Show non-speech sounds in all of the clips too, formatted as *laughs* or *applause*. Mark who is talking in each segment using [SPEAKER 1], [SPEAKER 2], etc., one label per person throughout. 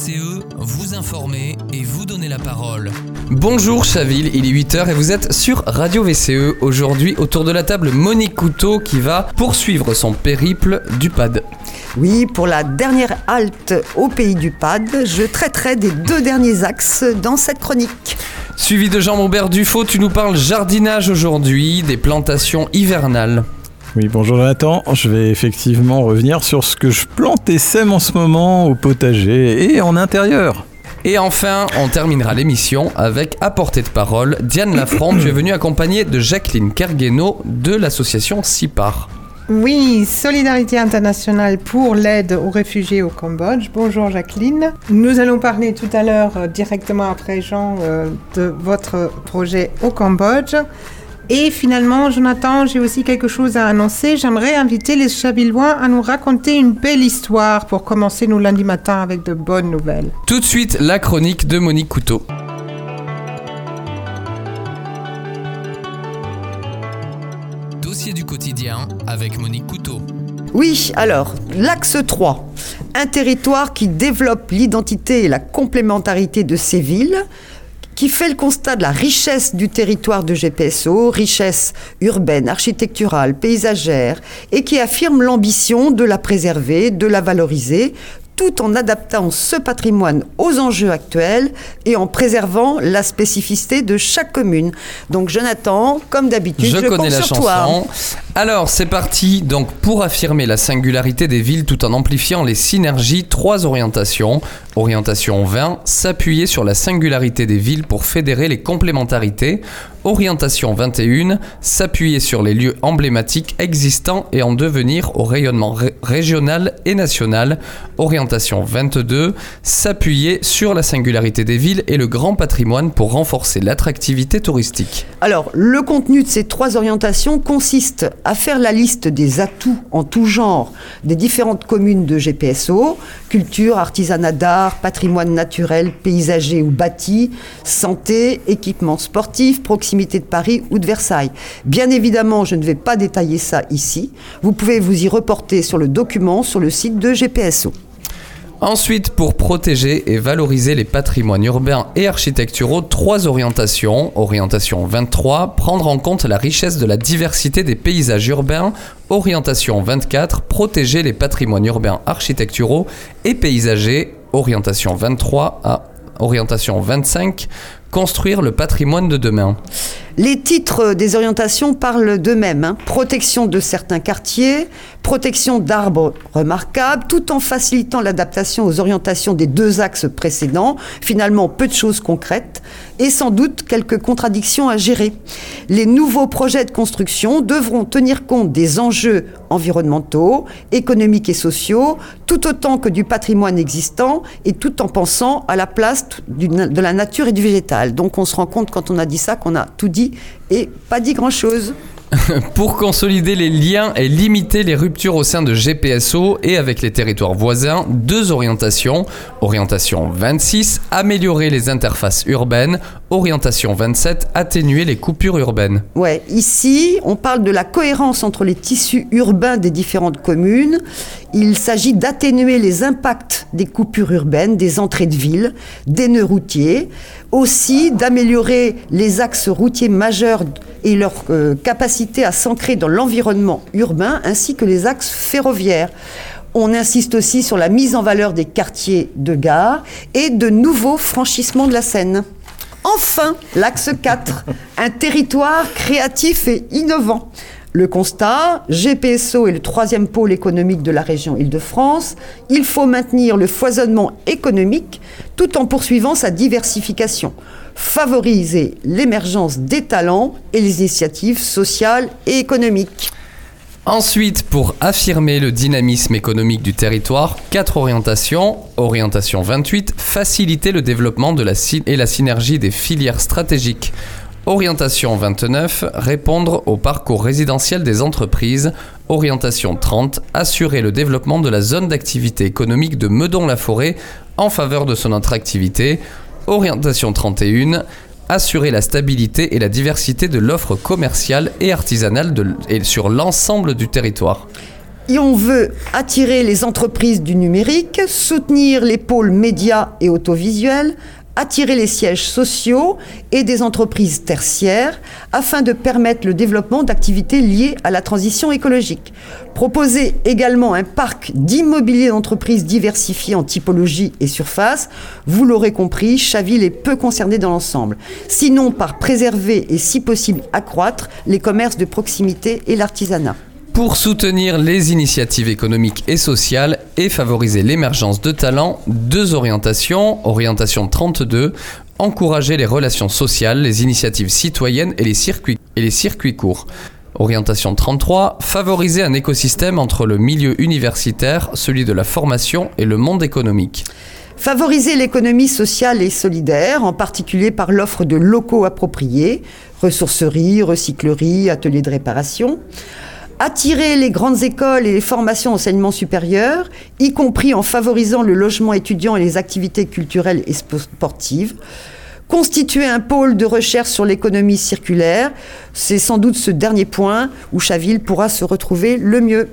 [SPEAKER 1] VCE, vous informer et vous donner la parole.
[SPEAKER 2] Bonjour Chaville, il est 8h et vous êtes sur Radio VCE. Aujourd'hui, autour de la table, Monique Couteau qui va poursuivre son périple du PAD.
[SPEAKER 3] Oui, pour la dernière halte au pays du PAD, je traiterai des deux derniers axes dans cette chronique.
[SPEAKER 2] Suivi de Jean-Maubert Dufaux, tu nous parles jardinage aujourd'hui, des plantations hivernales.
[SPEAKER 4] Oui, bonjour Jonathan. Je vais effectivement revenir sur ce que je plante et sème en ce moment au potager et en intérieur.
[SPEAKER 2] Et enfin, on terminera l'émission avec à portée de parole Diane Lafront. tu es venue accompagnée de Jacqueline Kergueno de l'association CIPAR.
[SPEAKER 5] Oui, Solidarité internationale pour l'aide aux réfugiés au Cambodge. Bonjour Jacqueline. Nous allons parler tout à l'heure euh, directement après Jean euh, de votre projet au Cambodge. Et finalement, Jonathan, j'ai aussi quelque chose à annoncer. J'aimerais inviter les Chavillois à nous raconter une belle histoire pour commencer nos lundis matins avec de bonnes nouvelles.
[SPEAKER 2] Tout de suite, la chronique de Monique Couteau.
[SPEAKER 1] Dossier du quotidien avec Monique Couteau.
[SPEAKER 3] Oui, alors, l'axe 3. Un territoire qui développe l'identité et la complémentarité de ses villes, qui fait le constat de la richesse du territoire de GPSO, richesse urbaine, architecturale, paysagère, et qui affirme l'ambition de la préserver, de la valoriser, tout en adaptant ce patrimoine aux enjeux actuels et en préservant la spécificité de chaque commune. Donc Jonathan, comme d'habitude, je,
[SPEAKER 2] je connais
[SPEAKER 3] compte
[SPEAKER 2] la
[SPEAKER 3] sur
[SPEAKER 2] chanson.
[SPEAKER 3] toi.
[SPEAKER 2] Alors, c'est parti. Donc, pour affirmer la singularité des villes tout en amplifiant les synergies, trois orientations. Orientation 20, s'appuyer sur la singularité des villes pour fédérer les complémentarités. Orientation 21, s'appuyer sur les lieux emblématiques existants et en devenir au rayonnement ré- régional et national. Orientation 22, s'appuyer sur la singularité des villes et le grand patrimoine pour renforcer l'attractivité touristique.
[SPEAKER 3] Alors, le contenu de ces trois orientations consiste à faire la liste des atouts en tout genre des différentes communes de GPSO, culture, artisanat d'art, patrimoine naturel, paysager ou bâti, santé, équipement sportif, proximité de Paris ou de Versailles. Bien évidemment, je ne vais pas détailler ça ici. Vous pouvez vous y reporter sur le document sur le site de GPSO.
[SPEAKER 2] Ensuite, pour protéger et valoriser les patrimoines urbains et architecturaux, trois orientations. Orientation 23, prendre en compte la richesse de la diversité des paysages urbains. Orientation 24, protéger les patrimoines urbains architecturaux et paysagers. Orientation 23 à orientation 25, construire le patrimoine de demain.
[SPEAKER 3] Les titres des orientations parlent d'eux-mêmes. hein. Protection de certains quartiers, protection d'arbres remarquables, tout en facilitant l'adaptation aux orientations des deux axes précédents. Finalement, peu de choses concrètes et sans doute quelques contradictions à gérer. Les nouveaux projets de construction devront tenir compte des enjeux environnementaux, économiques et sociaux, tout autant que du patrimoine existant et tout en pensant à la place de la nature et du végétal. Donc on se rend compte quand on a dit ça qu'on a tout dit et pas dit grand-chose. *laughs*
[SPEAKER 2] Pour consolider les liens et limiter les ruptures au sein de GPSO et avec les territoires voisins, deux orientations. Orientation 26, améliorer les interfaces urbaines. Orientation 27, atténuer les coupures urbaines.
[SPEAKER 3] Ouais, ici, on parle de la cohérence entre les tissus urbains des différentes communes. Il s'agit d'atténuer les impacts des coupures urbaines, des entrées de ville, des nœuds routiers. Aussi, d'améliorer les axes routiers majeurs et leur euh, capacité à s'ancrer dans l'environnement urbain, ainsi que les axes ferroviaires. On insiste aussi sur la mise en valeur des quartiers de gare et de nouveaux franchissements de la Seine. Enfin, l'axe 4, un territoire créatif et innovant. Le constat, GPSO est le troisième pôle économique de la région Île-de-France. Il faut maintenir le foisonnement économique tout en poursuivant sa diversification. Favoriser l'émergence des talents et les initiatives sociales et économiques.
[SPEAKER 2] Ensuite, pour affirmer le dynamisme économique du territoire, quatre orientations. Orientation 28, faciliter le développement de la et la synergie des filières stratégiques. Orientation 29, répondre au parcours résidentiel des entreprises. Orientation 30, assurer le développement de la zone d'activité économique de Meudon-la-Forêt en faveur de son attractivité. Orientation 31, assurer la stabilité et la diversité de l'offre commerciale et artisanale et sur l'ensemble du territoire.
[SPEAKER 3] Et on veut attirer les entreprises du numérique, soutenir les pôles médias et audiovisuels, attirer les sièges sociaux et des entreprises tertiaires afin de permettre le développement d'activités liées à la transition écologique. Proposer également un parc d'immobilier d'entreprises diversifié en typologie et surface. Vous l'aurez compris, Chaville est peu concerné dans l'ensemble. Sinon par préserver et si possible accroître les commerces de proximité et l'artisanat.
[SPEAKER 2] Pour soutenir les initiatives économiques et sociales et favoriser l'émergence de talents, deux orientations. Orientation 32, encourager les relations sociales, les initiatives citoyennes et les circuits, et les circuits courts. Orientation 33, favoriser un écosystème entre le milieu universitaire, celui de la formation et le monde économique.
[SPEAKER 3] Favoriser l'économie sociale et solidaire, en particulier par l'offre de locaux appropriés, ressourceries, recycleries, ateliers de réparation attirer les grandes écoles et les formations enseignement supérieur, y compris en favorisant le logement étudiant et les activités culturelles et sportives. Constituer un pôle de recherche sur l'économie circulaire, c'est sans doute ce dernier point où Chaville pourra se retrouver le mieux.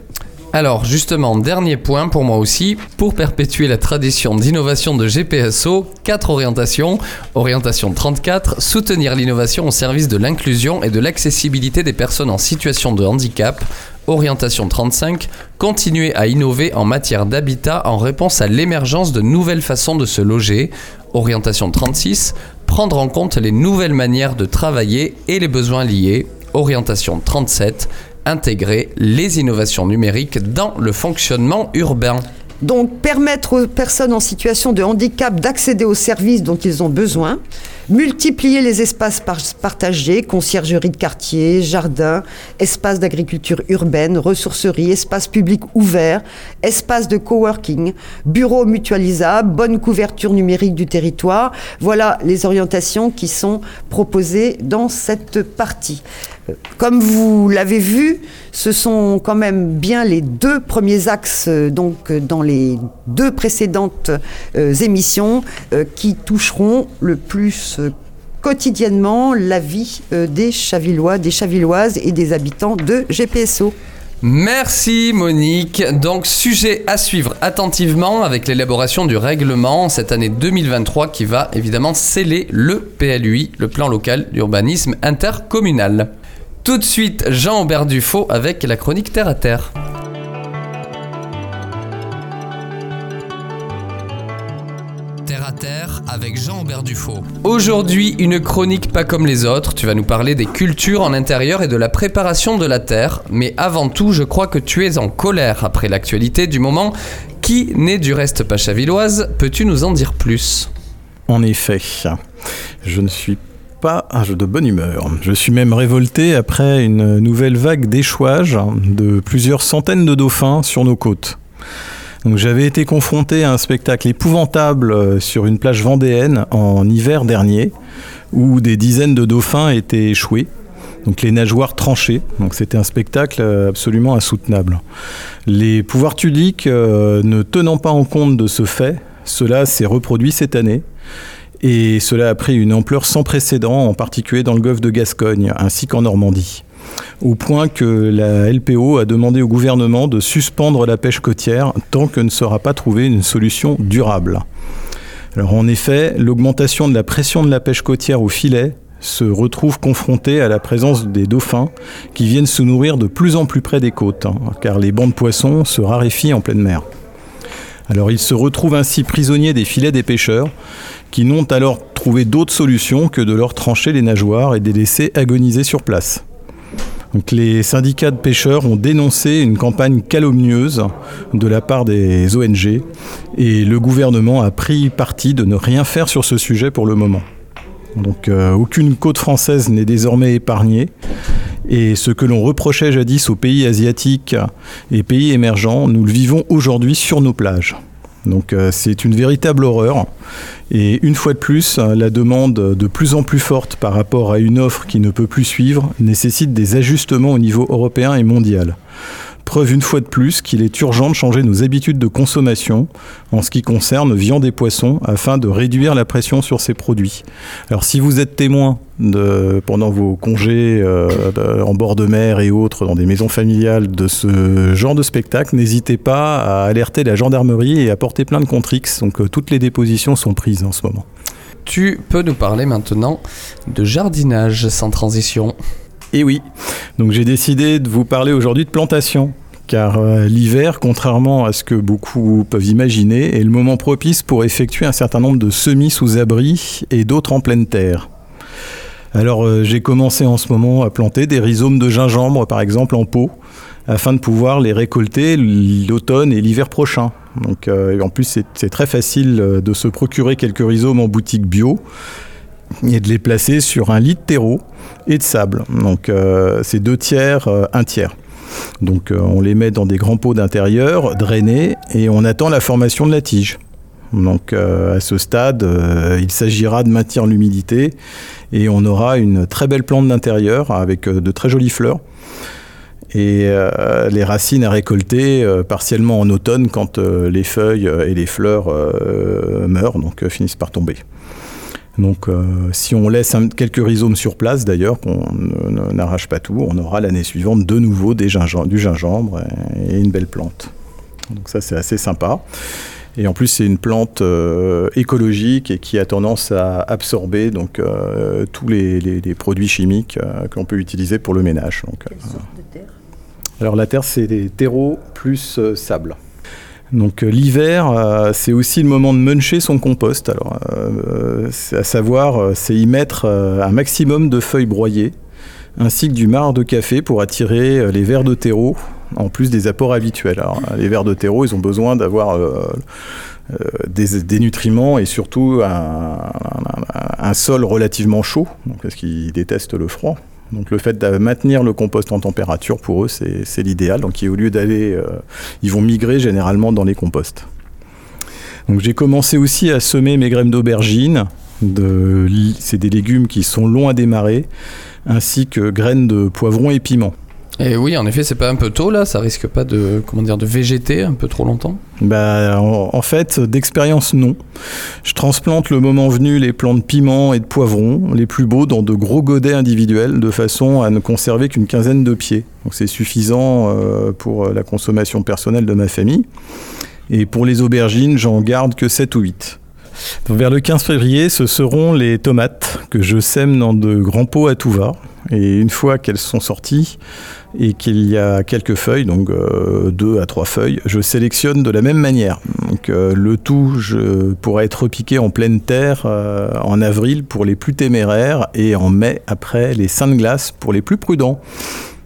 [SPEAKER 2] Alors justement, dernier point pour moi aussi, pour perpétuer la tradition d'innovation de GPSO, quatre orientations. Orientation 34, soutenir l'innovation au service de l'inclusion et de l'accessibilité des personnes en situation de handicap. Orientation 35, continuer à innover en matière d'habitat en réponse à l'émergence de nouvelles façons de se loger. Orientation 36, prendre en compte les nouvelles manières de travailler et les besoins liés. Orientation 37, intégrer les innovations numériques dans le fonctionnement urbain.
[SPEAKER 3] Donc permettre aux personnes en situation de handicap d'accéder aux services dont ils ont besoin, multiplier les espaces partagés, conciergerie de quartier, jardins, espaces d'agriculture urbaine, ressourceries, espaces publics ouverts, espaces de coworking, bureaux mutualisables, bonne couverture numérique du territoire. Voilà les orientations qui sont proposées dans cette partie. Comme vous l'avez vu, ce sont quand même bien les deux premiers axes euh, donc euh, dans les deux précédentes euh, émissions qui toucheront le plus quotidiennement la vie des Chavillois, des Chavilloises et des habitants de GPSO.
[SPEAKER 2] Merci Monique. Donc sujet à suivre attentivement avec l'élaboration du règlement cette année 2023 qui va évidemment sceller le PLUI, le plan local d'urbanisme intercommunal. Tout de suite, Jean-Aubert Dufaux avec la chronique Terre à. Terre
[SPEAKER 1] avec Jean-Aubert Dufaux.
[SPEAKER 2] Aujourd'hui, une chronique pas comme les autres. Tu vas nous parler des cultures en intérieur et de la préparation de la terre. Mais avant tout, je crois que tu es en colère après l'actualité du moment qui n'est du reste pas chavilloise. Peux-tu nous en dire plus?
[SPEAKER 4] En effet, je ne suis pas un jeu de bonne humeur. Je suis même révolté après une nouvelle vague d'échouage de plusieurs centaines de dauphins sur nos côtes. Donc j'avais été confronté à un spectacle épouvantable sur une plage vendéenne en hiver dernier où des dizaines de dauphins étaient échoués. Donc les nageoires tranchées. Donc c'était un spectacle absolument insoutenable. Les pouvoirs publics euh, ne tenant pas en compte de ce fait, cela s'est reproduit cette année et cela a pris une ampleur sans précédent, en particulier dans le golfe de Gascogne, ainsi qu'en Normandie. Au point que la LPO a demandé au gouvernement de suspendre la pêche côtière tant que ne sera pas trouvée une solution durable. En effet, l'augmentation de la pression de la pêche côtière au filet se retrouve confrontée à la présence des dauphins qui viennent se nourrir de plus en plus près des côtes, hein, car les bancs de poissons se raréfient en pleine mer. Alors ils se retrouvent ainsi prisonniers des filets des pêcheurs, qui n'ont alors trouvé d'autre solution que de leur trancher les nageoires et de les laisser agoniser sur place. Les syndicats de pêcheurs ont dénoncé une campagne calomnieuse de la part des ONG et le gouvernement a pris parti de ne rien faire sur ce sujet pour le moment. Donc euh, aucune côte française n'est désormais épargnée et ce que l'on reprochait jadis aux pays asiatiques et pays émergents, nous le vivons aujourd'hui sur nos plages. Donc euh, c'est une véritable horreur. Et une fois de plus, la demande de plus en plus forte par rapport à une offre qui ne peut plus suivre nécessite des ajustements au niveau européen et mondial. Preuve une fois de plus qu'il est urgent de changer nos habitudes de consommation en ce qui concerne viande et poissons afin de réduire la pression sur ces produits. Alors si vous êtes témoin pendant vos congés euh, en bord de mer et autres dans des maisons familiales de ce genre de spectacle, n'hésitez pas à alerter la gendarmerie et à porter plainte contre X. Donc euh, toutes les dépositions sont prises en ce moment.
[SPEAKER 2] Tu peux nous parler maintenant de jardinage sans transition.
[SPEAKER 4] Et oui, donc j'ai décidé de vous parler aujourd'hui de plantation. Car euh, l'hiver, contrairement à ce que beaucoup peuvent imaginer, est le moment propice pour effectuer un certain nombre de semis sous abri et d'autres en pleine terre. Alors euh, j'ai commencé en ce moment à planter des rhizomes de gingembre, par exemple, en pot, afin de pouvoir les récolter l'automne et l'hiver prochain. Donc, euh, en plus, c'est- très facile de se procurer quelques rhizomes en boutique bio et de les placer sur un lit de terreau et de sable. Donc euh, c'est deux tiers, euh, un tiers. Donc euh, on les met dans des grands pots d'intérieur, drainés, et on attend la formation de la tige. Donc à ce stade, il s'agira de maintenir l'humidité et on aura une très belle plante d'intérieur avec de très jolies fleurs. Et les racines à récolter partiellement en automne quand les feuilles et les fleurs meurent, donc finissent par tomber. Donc euh, si on laisse un- quelques rhizomes sur place d'ailleurs, qu'on n'arrache pas tout, on aura l'année suivante de nouveau des du gingembre et, une belle plante. Donc ça c'est assez sympa. Et en plus c'est une plante euh, écologique et qui a tendance à absorber donc euh, tous les, les- les produits chimiques euh, qu'on peut utiliser pour le ménage. Donc, alors la terre, c'est des terreaux plus sable. Donc euh, l'hiver, euh, c'est aussi le moment de muncher son compost. Alors, euh, à savoir, c'est y mettre un maximum de feuilles broyées, ainsi que du marc de café pour attirer les vers de terreau, en plus des apports habituels. Les vers de terreau, ils ont besoin d'avoir des, nutriments et surtout un, sol relativement chaud, parce qu'ils détestent le froid. Donc le fait de maintenir le compost en température, pour eux, c'est l'idéal. Donc au lieu d'aller... euh, ils vont migrer généralement dans les composts. Donc j'ai commencé aussi à semer mes graines d'aubergine. C'est des légumes qui sont longs à démarrer, ainsi que graines de poivron et piment.
[SPEAKER 2] Et oui, en effet, c'est pas un peu tôt là, ça risque pas de comment dire de végéter un peu trop longtemps.
[SPEAKER 4] Bah, en, fait, d'expérience, non. Je transplante le moment venu les plants de piment et de poivron, les plus beaux, dans de gros godets individuels, de façon à ne conserver qu'une quinzaine de pieds. Donc c'est suffisant euh, pour la consommation personnelle de ma famille. Et pour les aubergines, j'en garde que 7 ou 8. Donc, vers le 15 février, ce seront les tomates que je sème dans de grands pots à tout va. Et une fois qu'elles sont sorties et qu'il y a quelques feuilles, donc euh, deux à trois feuilles, je sélectionne de la même manière. Donc euh, le tout je, pourra être repiqué en pleine terre euh, en avril pour les plus téméraires et en mai après les seins de glace pour les plus prudents.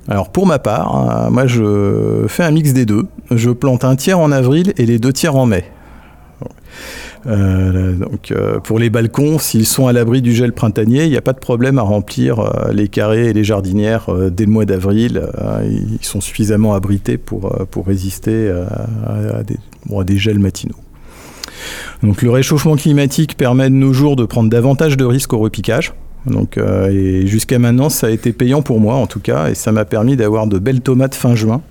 [SPEAKER 4] Alors pour ma part, euh, moi je fais un mix des deux. Je plante un tiers en avril et les deux tiers en mai. Euh, donc euh, pour les balcons, s'ils sont à l'abri du gel printanier, il n'y a pas de problème à remplir euh, les carrés et les jardinières dès le mois d'avril. Ils sont suffisamment abrités pour, pour résister à, des, gels matinaux. Donc le réchauffement climatique permet de nos jours de prendre davantage de risques au repiquage. Donc, jusqu'à maintenant, ça a été payant pour moi en tout cas, et ça m'a permis d'avoir de belles tomates fin juin,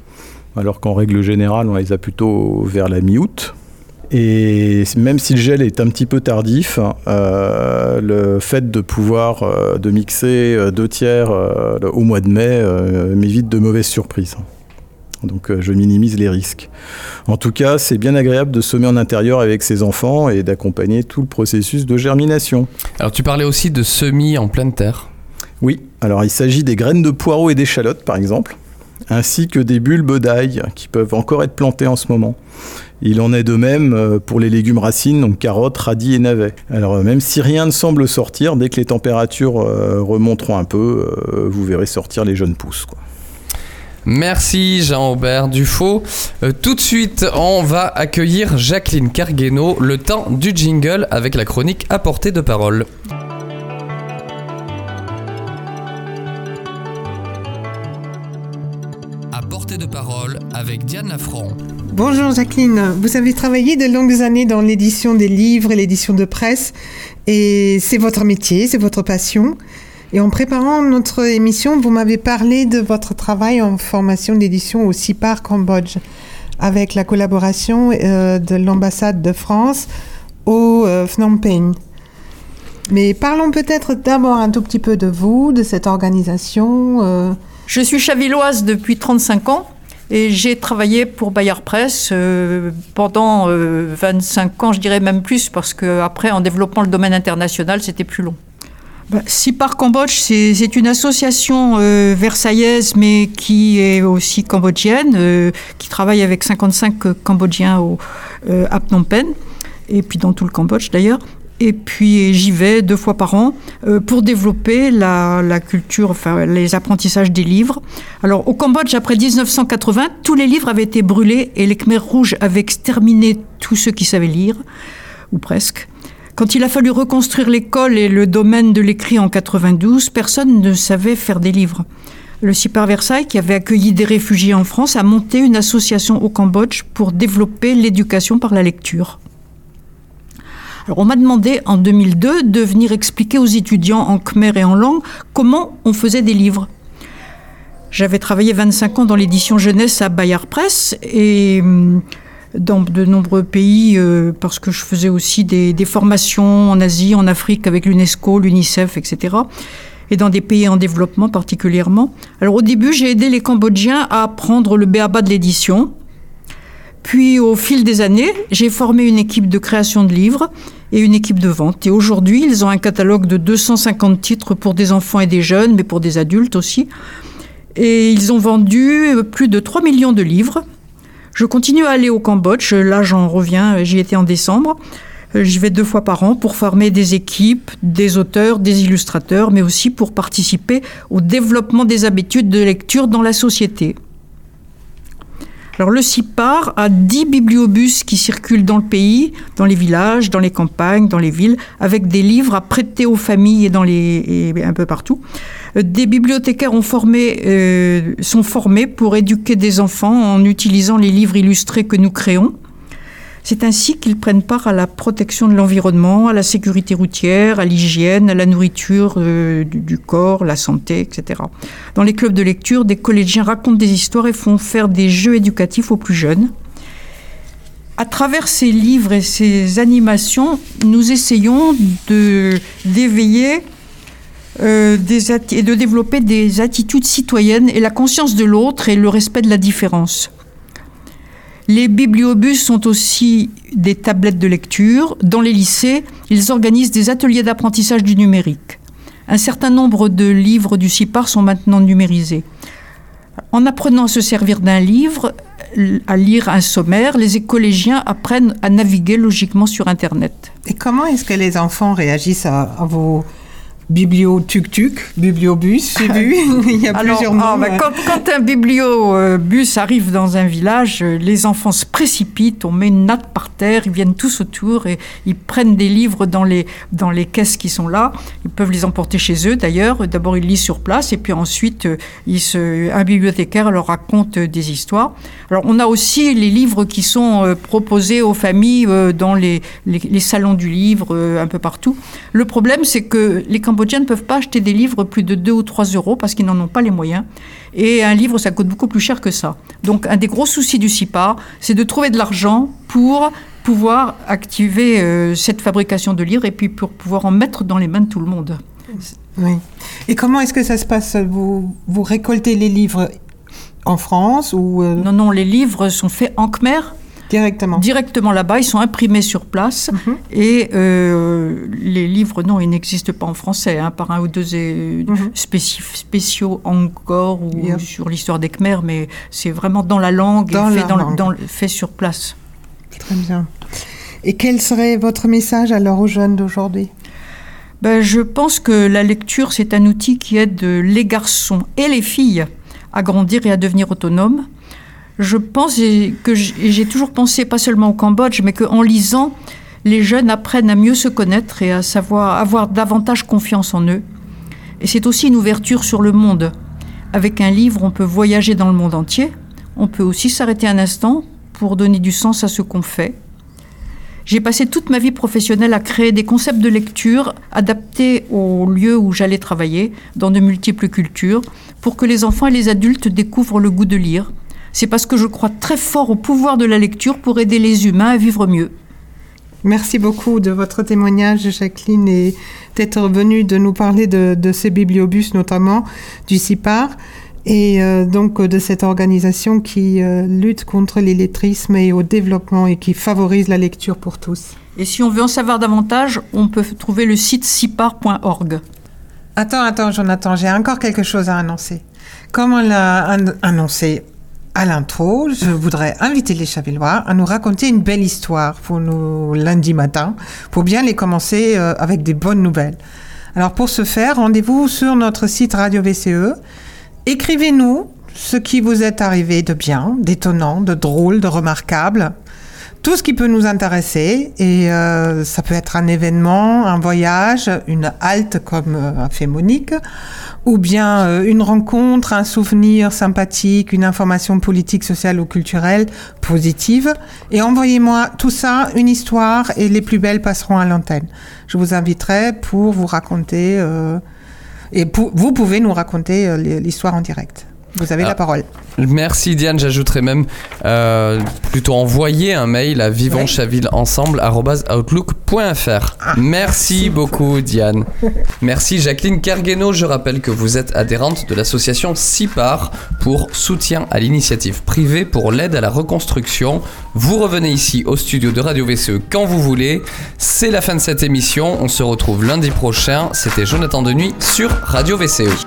[SPEAKER 4] alors qu'en règle générale, on les a plutôt vers la mi-août. Et même si le gel est un petit peu tardif, euh, le fait de pouvoir euh, de mixer euh, deux tiers au mois de mai m'évite de mauvaises surprises. Donc je minimise les risques. En tout cas, c'est bien agréable de semer en intérieur avec ses enfants et d'accompagner tout le processus de germination.
[SPEAKER 2] Alors tu parlais aussi de semis en pleine terre.
[SPEAKER 4] Oui, alors il s'agit des graines de poireaux et d'échalotes par exemple, ainsi que des bulbes d'ail qui peuvent encore être plantées en ce moment. Il en est de même euh, pour les légumes racines, donc carottes, radis et navets. Alors euh, même si rien ne semble sortir, dès que les températures euh, remonteront un peu, vous verrez sortir les jeunes pousses.
[SPEAKER 2] Merci Jean-Aubert Dufaux. Tout de suite, on va accueillir Jacqueline Cargueno, le temps du jingle avec la chronique à portée de parole. Avec Diane Lafranc.
[SPEAKER 5] Bonjour Jacqueline, vous avez travaillé de longues années dans l'édition des livres et l'édition de presse et c'est votre métier, c'est votre passion. Et en préparant notre émission, vous m'avez parlé de votre travail en formation d'édition au CIPAR Cambodge, avec la collaboration euh, de l'ambassade de France au euh, Phnom Penh. Mais parlons peut-être d'abord un tout petit peu de vous, de cette organisation. euh.
[SPEAKER 6] Je suis chavilloise depuis 35 ans et j'ai travaillé pour Bayard Presse euh, pendant euh, 25 ans, je dirais même plus, parce que après, en développant le domaine international, c'était plus long. Bah, SIPAR Cambodge, c'est une association euh, versaillaise, mais qui est aussi cambodgienne, euh, qui travaille avec 55 Cambodgiens au, euh, à Phnom Penh, et puis dans tout le Cambodge d'ailleurs. Et puis j'y vais deux fois par an euh, pour développer la, la culture, enfin les apprentissages des livres. Alors au Cambodge, après 1980, tous les livres avaient été brûlés et les Khmers rouges avaient exterminé tous ceux qui savaient lire, ou presque. Quand il a fallu reconstruire l'école et le domaine de l'écrit en 92, personne ne savait faire des livres. Le CIPAR Versailles, qui avait accueilli des réfugiés en France, a monté une association au Cambodge pour développer l'éducation par la lecture. On m'a demandé en 2002 de venir expliquer aux étudiants en khmer et en langue comment on faisait des livres. J'avais travaillé 25 ans dans l'édition jeunesse à Bayard Presse et hum, dans de nombreux pays euh, parce que je faisais aussi des, des formations en Asie, en Afrique avec l'UNESCO, l'UNICEF, etc. Et dans des pays en développement particulièrement. Alors au début, j'ai aidé les Cambodgiens à apprendre le béaba de l'édition. Puis au fil des années, j'ai formé une équipe de création de livres et une équipe de vente. Et aujourd'hui, ils ont un catalogue de 250 titres pour des enfants et des jeunes, mais pour des adultes aussi. Et ils ont vendu plus de 3 millions de livres. Je continue à aller au Cambodge. Là, j'en reviens. J'y étais en décembre. Euh, J'y vais deux fois par an pour former des équipes, des auteurs, des illustrateurs, mais aussi pour participer au développement des habitudes de lecture dans la société. Alors le CIPAR a 10 bibliobus qui circulent dans le pays, dans les villages, dans les campagnes, dans les villes, avec des livres à prêter aux familles et, dans les, un peu partout. Euh, Des bibliothécaires euh, sont formés pour éduquer des enfants en utilisant les livres illustrés que nous créons. C'est ainsi qu'ils prennent part à la protection de l'environnement, à la sécurité routière, à l'hygiène, à la nourriture euh, du, corps, la santé, etc. Dans les clubs de lecture, des collégiens racontent des histoires et font faire des jeux éducatifs aux plus jeunes. À travers ces livres et ces animations, nous essayons de d'éveiller euh, et de développer des attitudes citoyennes et la conscience de l'autre et le respect de la différence. Les bibliobus sont aussi des tablettes de lecture. Dans les lycées, ils organisent des ateliers d'apprentissage du numérique. Un certain nombre de livres du CIPAR sont maintenant numérisés. En apprenant à se servir d'un livre, à lire un sommaire, les collégiens apprennent à naviguer logiquement sur Internet.
[SPEAKER 5] Et comment est-ce que les enfants réagissent à, à vos biblio-tuk-tuk, bibliobus, *laughs* Il y a
[SPEAKER 6] Alors,
[SPEAKER 5] plusieurs
[SPEAKER 6] ah,
[SPEAKER 5] noms.
[SPEAKER 6] bah,
[SPEAKER 5] euh.
[SPEAKER 6] quand, quand un bibliobus arrive dans un village, euh, les enfants se précipitent, on met une natte par terre, ils viennent tous autour et ils prennent des livres dans les, dans les caisses qui sont là. Ils peuvent les emporter chez eux d'ailleurs. D'abord, ils lisent sur place et puis ensuite, euh, ils se, un bibliothécaire leur raconte euh, des histoires. Alors, on a aussi les livres qui sont proposés aux familles dans les, les, les salons du livre, un peu partout. Le problème, c'est que les Cambodgiens ne peuvent pas acheter des livres plus de 2 ou 3 euros parce qu'ils n'en ont pas les moyens. Et un livre, ça coûte beaucoup plus cher que ça. Donc, un des gros soucis du CIPA, c'est de trouver de l'argent pour pouvoir activer euh, cette fabrication de livres et puis pour pouvoir en mettre dans les mains de tout le monde.
[SPEAKER 5] Oui. Et comment est-ce que ça se passe? Vous, vous récoltez les livres en France ou euh,
[SPEAKER 6] Non, non, les livres sont faits en Khmer,
[SPEAKER 5] directement
[SPEAKER 6] directement là-bas, ils sont imprimés sur place.
[SPEAKER 5] Mhm.
[SPEAKER 6] Et euh, les livres, non, ils n'existent pas en français, hein, par un ou deux euh,
[SPEAKER 5] Mhm.
[SPEAKER 6] spéciaux encore ou sur l'histoire des Khmers, mais c'est vraiment dans la langue
[SPEAKER 5] Dans
[SPEAKER 6] et fait,
[SPEAKER 5] la
[SPEAKER 6] dans
[SPEAKER 5] langue.
[SPEAKER 6] fait sur place.
[SPEAKER 5] Très bien. Et quel serait votre message alors aux jeunes d'aujourd'hui?
[SPEAKER 6] Ben, je pense que la lecture, c'est un outil qui aide les garçons et les filles à grandir et à devenir autonomes. Je pense que j'ai toujours pensé, pas seulement au Cambodge, mais qu'en lisant, les jeunes apprennent à mieux se connaître et à savoir avoir davantage confiance en eux. Et c'est aussi une ouverture sur le monde. Avec un livre, on peut voyager dans le monde entier. On peut aussi s'arrêter un instant pour donner du sens à ce qu'on fait. J'ai passé toute ma vie professionnelle à créer des concepts de lecture adaptés au lieu où j'allais travailler, dans de multiples cultures, pour que les enfants et les adultes découvrent le goût de lire. C'est parce que je crois très fort au pouvoir de la lecture pour aider les humains à vivre mieux.
[SPEAKER 5] Merci beaucoup de votre témoignage, Jacqueline, et d'être venue de nous parler de, de ces bibliobus, notamment du CIPAR, et euh, donc de cette organisation qui euh, lutte contre l'illettrisme et au développement et qui favorise la lecture pour tous.
[SPEAKER 6] Et si on veut en savoir davantage, on peut trouver le site cipar.org.
[SPEAKER 5] Attends, attends, Jonathan, j'ai encore quelque chose à annoncer. Comme on l'a an- annoncé à l'intro, je voudrais inviter les Chavillois à nous raconter une belle histoire pour nous lundi matin, pour bien les commencer euh, avec des bonnes nouvelles. Alors pour ce faire, rendez-vous sur notre site Radio VCE. Écrivez-nous ce qui vous est arrivé de bien, d'étonnant, de drôle, de remarquable. Tout ce qui peut nous intéresser et euh, ça peut être un événement, un voyage, une halte comme euh, a fait Monique, ou bien euh, une rencontre, un souvenir sympathique, une information politique, sociale ou culturelle positive. Et envoyez-moi tout ça, une histoire, et les plus belles passeront à l'antenne. Je vous inviterai pour vous raconter, euh, et vous pouvez nous raconter euh, l'histoire en direct. Vous avez
[SPEAKER 2] Ah.
[SPEAKER 5] la parole.
[SPEAKER 2] Merci Diane, j'ajouterai même euh, plutôt envoyer un mail à vivonschavillensemble.outlook.fr. Merci beaucoup Diane. *laughs* Merci Jacqueline Cargueno, je rappelle que vous êtes adhérente de l'association CIPAR pour soutien à l'initiative privée pour l'aide à la reconstruction. Vous revenez ici au studio de Radio VCE quand vous voulez. C'est la fin de cette émission, on se retrouve lundi prochain. C'était Jonathan Denuy sur Radio VCE.